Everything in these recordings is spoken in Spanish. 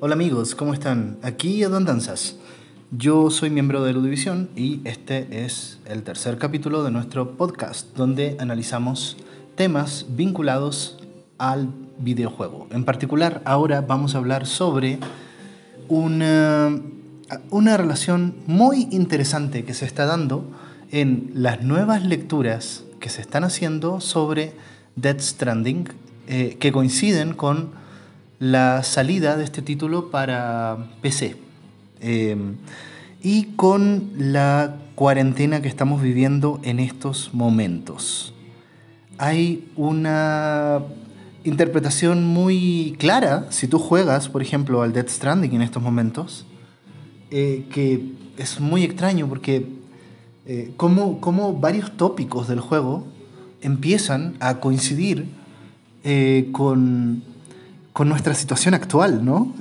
Hola amigos, ¿cómo están? Aquí Adon Danzas. Yo soy miembro de Ludivisión y este es el tercer capítulo de nuestro podcast donde analizamos temas vinculados al videojuego. En particular, ahora vamos a hablar sobre una, una relación muy interesante que se está dando en las nuevas lecturas que se están haciendo sobre Dead Stranding, eh, que coinciden con la salida de este título para PC. Eh, y con la cuarentena que estamos viviendo en estos momentos. Hay una interpretación muy clara, si tú juegas, por ejemplo, al Dead Stranding en estos momentos, eh, que es muy extraño porque eh, como, como, varios tópicos del juego empiezan a coincidir eh, con, con, nuestra situación actual, ¿no?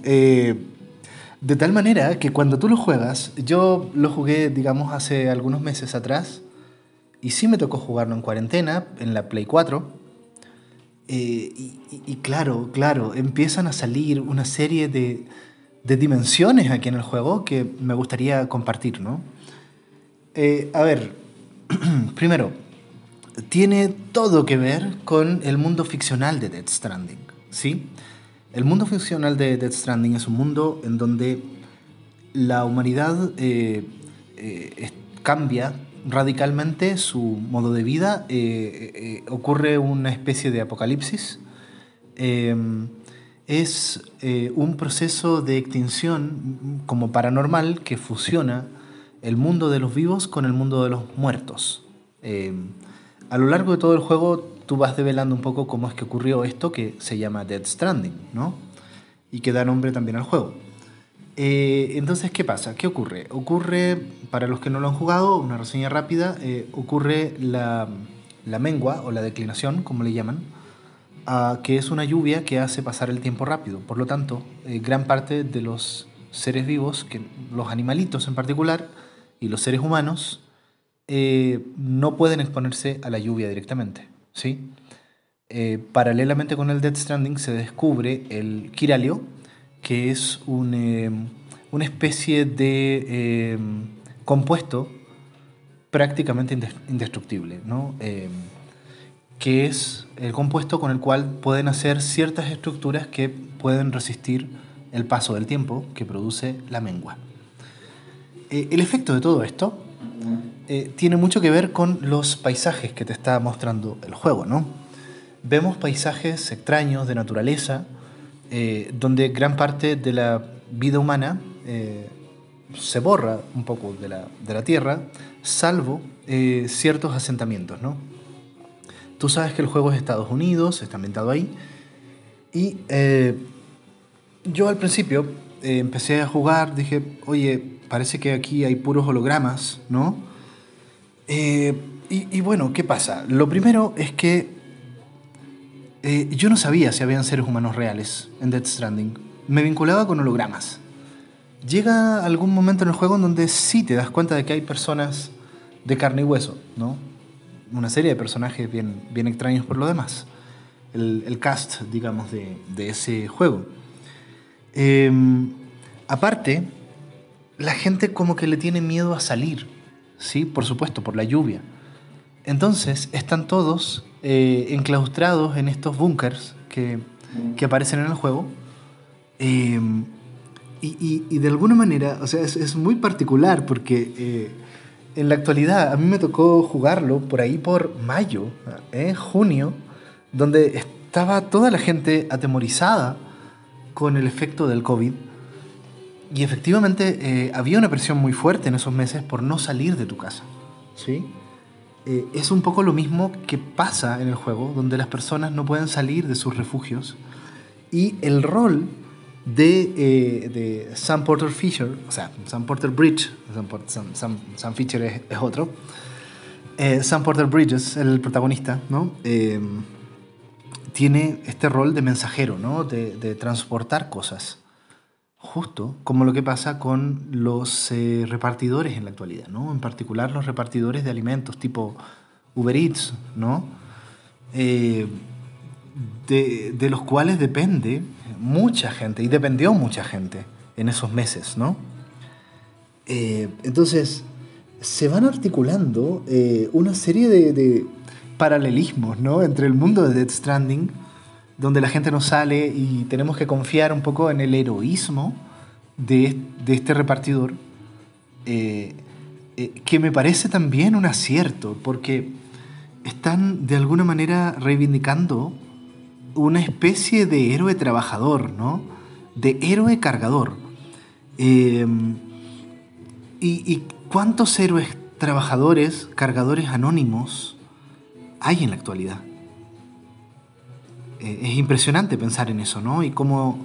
de tal manera que cuando tú lo juegas, yo lo jugué, digamos, hace algunos meses atrás, y sí me tocó jugarlo en cuarentena, en la Play 4, eh, y, claro, claro, empiezan a salir una serie de, dimensiones aquí en el juego que me gustaría compartir, ¿no? Eh, a ver, primero, tiene todo que ver con el mundo ficcional de Dead Stranding, ¿sí? El mundo ficcional de Dead Stranding es un mundo en donde la humanidad eh, cambia radicalmente su modo de vida, eh, eh, ocurre una especie de apocalipsis. Es eh, un proceso de extinción como paranormal que fusiona el mundo de los vivos con el mundo de los muertos. A lo largo de todo el juego tú vas develando un poco cómo es que ocurrió esto que se llama Dead Stranding, ¿no? Y que da nombre también al juego. Eh, entonces, ¿qué pasa? ¿Qué ocurre? Ocurre, para los que no lo han jugado, una reseña rápida, eh, ocurre la, mengua o la declinación, como le llaman, que es una lluvia que hace pasar el tiempo rápido. Por lo tanto, eh, gran parte de los seres vivos, que, los animalitos en particular, y los seres humanos, no pueden exponerse a la lluvia directamente. ¿Sí? paralelamente con el Dead Stranding se descubre el Kiralio, que es eh, una especie de eh, compuesto prácticamente indestructible, ¿no? Eh, que es el compuesto con el cual pueden hacer ciertas estructuras que pueden resistir el paso del tiempo que produce la mengua. el efecto de todo esto tiene mucho que ver con los paisajes que te está mostrando el juego, ¿no? Vemos paisajes extraños de naturaleza, eh, donde gran parte de la vida humana eh, se borra un poco de la, de la Tierra, salvo eh, ciertos asentamientos, ¿no? Tú sabes que el juego es Estados Unidos, está ambientado ahí, y yo al principio empecé a jugar, dije, oye, parece que aquí hay puros hologramas, ¿no? Y, y bueno, ¿qué pasa? Lo primero es que eh, yo no sabía si habían seres humanos reales en Death Stranding. Me vinculaba con hologramas. Llega algún momento en el juego en donde sí te das cuenta de que hay personas de carne y hueso, ¿no? Una serie de personajes bien, bien extraños por lo demás. El, cast, digamos, de, ese juego. Em, aparte, la gente como que le tiene miedo a salir, ¿sí? Por supuesto, por la lluvia. Entonces, están todos eh, enclaustrados en estos búnkers que, que, aparecen en el juego. Em, y, y, de alguna manera, o sea, es, es muy particular porque eh, en la actualidad a mí me tocó jugarlo por ahí por mayo, eh, junio, donde estaba toda la gente atemorizada con el efecto del COVID. Y efectivamente eh, había una presión muy fuerte en esos meses por no salir de tu casa. ¿sí? Eh, es un poco lo mismo que pasa en el juego, donde las personas no pueden salir de sus refugios. Y el rol de, eh, Sam Porter Fisher, o sea, Sam Porter Bridge, Sam, Fisher es, otro, Sam Porter Bridges, el protagonista, ¿no? tiene este rol de mensajero, ¿no? de, de transportar cosas. Justo como lo que pasa con los eh, repartidores en la actualidad, ¿no? En particular los repartidores de alimentos tipo Uber Eats, ¿no? Eh, de, los cuales depende mucha gente y dependió mucha gente en esos meses, ¿no? Eh, entonces, se van articulando eh, una serie de, paralelismos, ¿no? Entre el mundo de Death Stranding, donde la gente no sale y tenemos que confiar un poco en el heroísmo de, este repartidor, eh, que me parece también un acierto, porque están de alguna manera reivindicando una especie de héroe trabajador, ¿no? De héroe cargador. Eh, y, cuántos héroes trabajadores, cargadores anónimos hay en la actualidad? Es impresionante pensar en eso, ¿no? Y cómo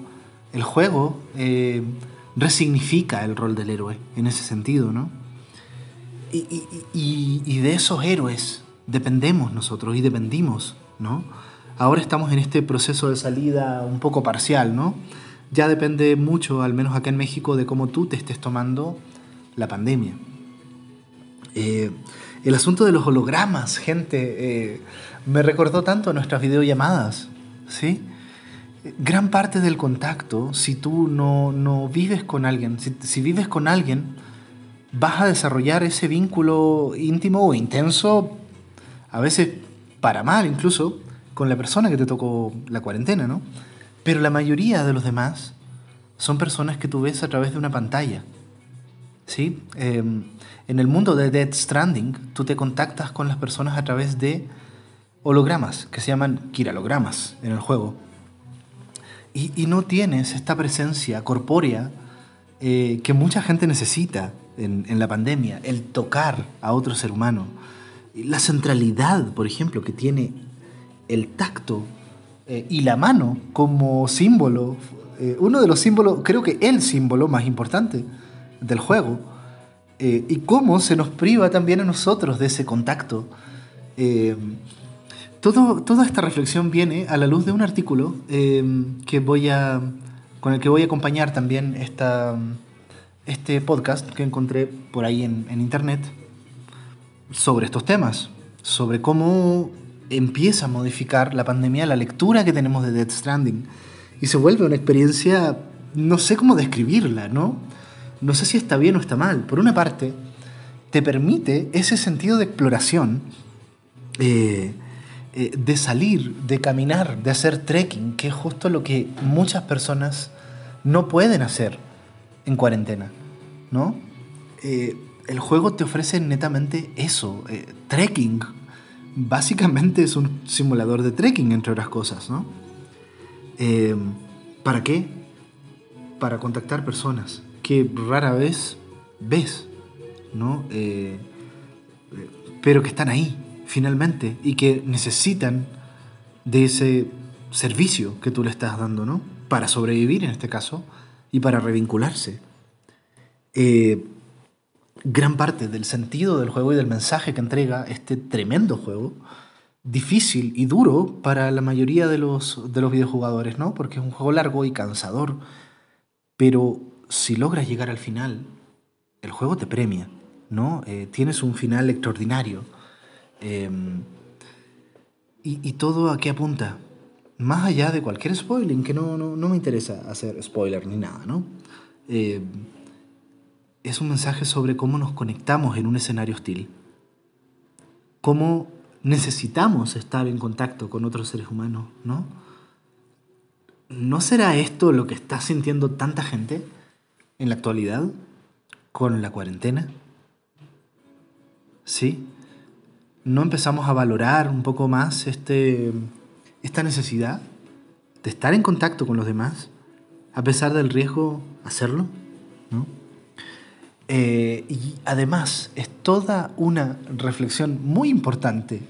el juego eh, resignifica el rol del héroe en ese sentido, ¿no? y de esos héroes dependemos nosotros y dependimos, ¿no? Ahora estamos en este proceso de salida un poco parcial, ¿no? Ya depende mucho, al menos acá en México, de cómo tú te estés tomando la pandemia. Eh, el asunto de los hologramas, gente, eh, me recordó tanto a nuestras videollamadas, ¿sí? Gran parte del contacto, si tú no, no vives con alguien, si, vives con alguien, vas a desarrollar ese vínculo íntimo o intenso a veces para mal incluso, con la persona que te tocó la cuarentena, ¿no? Pero la mayoría de los demás son personas que tú ves a través de una pantalla. ¿Sí? Em, en el mundo de Dead Stranding, tú te contactas con las personas a través de hologramas, que se llaman kiralogramas en el juego. Y, no tienes esta presencia corpórea eh, que mucha gente necesita en, en la pandemia, el tocar a otro ser humano la centralidad, por ejemplo, que tiene el tacto eh, y la mano como símbolo, eh, uno de los símbolos, creo que el símbolo más importante del juego, eh, y cómo se nos priva también a nosotros de ese contacto. Todo, toda esta reflexión viene a la luz de un artículo que voy a, con el que voy a acompañar también esta, este podcast que encontré por ahí en, en internet sobre estos temas, sobre cómo empieza a modificar la pandemia la lectura que tenemos de Death Stranding. Y se vuelve una experiencia, no sé cómo describirla, ¿no? No sé si está bien o está mal. Por una parte, te permite ese sentido de exploración, eh, eh, de salir, de caminar, de hacer trekking, que es justo lo que muchas personas no pueden hacer en cuarentena, ¿no? Eh, el juego te ofrece netamente eso, eh, trekking. Básicamente es un simulador de trekking, entre otras cosas, ¿no? ¿Para qué? Para contactar personas que rara vez ves, ¿no? Pero que están ahí, finalmente, y que necesitan de ese servicio que tú le estás dando, ¿no? Para sobrevivir en este caso y para revincularse. Eh, gran parte del sentido del juego y del mensaje que entrega este tremendo juego, difícil y duro para la mayoría de los, de los videojugadores, ¿no? Porque es un juego largo y cansador, pero si logras llegar al final, el juego te premia, ¿no? Eh, tienes un final extraordinario. Em, y, todo a qué apunta? Más allá de cualquier spoiling, que no, no, me interesa hacer spoiler ni nada, ¿no? Eh, es un mensaje sobre cómo nos conectamos en un escenario hostil, cómo necesitamos estar en contacto con otros seres humanos, ¿no? ¿No será esto lo que está sintiendo tanta gente en la actualidad con la cuarentena? ¿Sí? ¿No empezamos a valorar un poco más este, esta necesidad de estar en contacto con los demás, a pesar del riesgo hacerlo? ¿No? Eh, y además es toda una reflexión muy importante,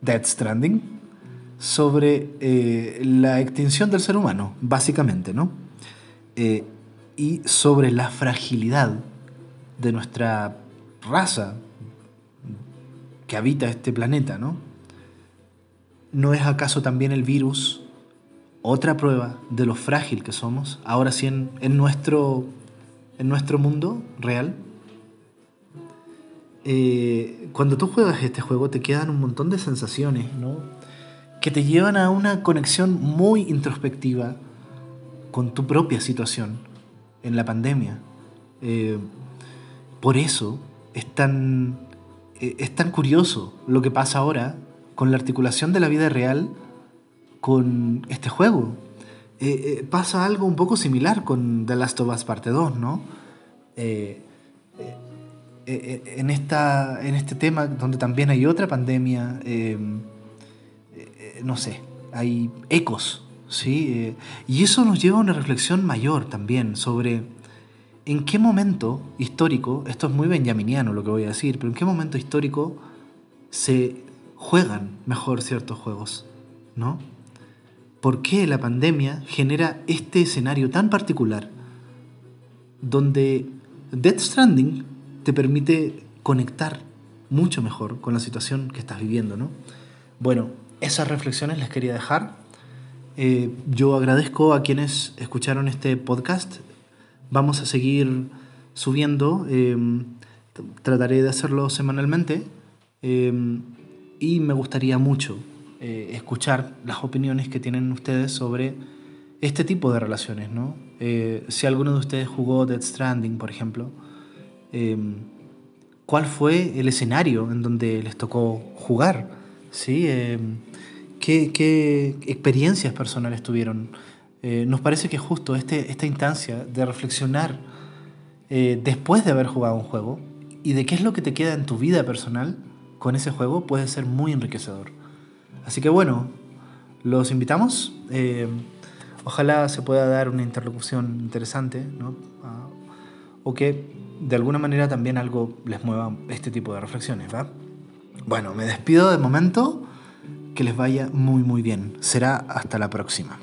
Dead Stranding, sobre eh, la extinción del ser humano, básicamente, ¿no? Eh, y sobre la fragilidad de nuestra raza que habita este planeta, ¿no? ¿No es acaso también el virus otra prueba de lo frágil que somos, ahora sí en, en nuestro en nuestro mundo real, eh, cuando tú juegas este juego te quedan un montón de sensaciones, ¿no? Que te llevan a una conexión muy introspectiva con tu propia situación en la pandemia. Eh, por eso es tan, es tan curioso lo que pasa ahora con la articulación de la vida real con este juego. Eh, pasa algo un poco similar con The Last of Us Parte 2, ¿no? en, esta, en este tema donde también hay otra pandemia, no sé, hay ecos, ¿sí? y eso nos lleva a una reflexión mayor también sobre ¿en qué momento histórico, esto es muy benjaminiano lo que voy a decir, pero en qué momento histórico se juegan mejor ciertos juegos? ¿No? ¿Por qué la pandemia genera este escenario tan particular donde Death Stranding te permite conectar mucho mejor con la situación que estás viviendo, ¿no? Bueno, esas reflexiones les quería dejar. Eh, yo agradezco a quienes escucharon este podcast vamos a seguir subiendo. Em, trataré de hacerlo semanalmente. Em, y me gustaría mucho eh, escuchar las opiniones que tienen ustedes sobre este tipo de relaciones. ¿no? Eh, si alguno de ustedes jugó Dead Stranding, por ejemplo, em, ¿cuál fue el escenario en donde les tocó jugar? ¿Sí? ¿qué, ¿Qué experiencias personales tuvieron? Eh, nos parece que justo este, esta instancia de reflexionar eh, después de haber jugado un juego y de qué es lo que te queda en tu vida personal con ese juego puede ser muy enriquecedor. Así que bueno, los invitamos. Eh, ojalá se pueda dar una interlocución interesante, ¿no? Ah, o que de alguna manera también algo les mueva este tipo de reflexiones, ¿va? Bueno, me despido de momento. Que les vaya muy muy bien. Será hasta la próxima.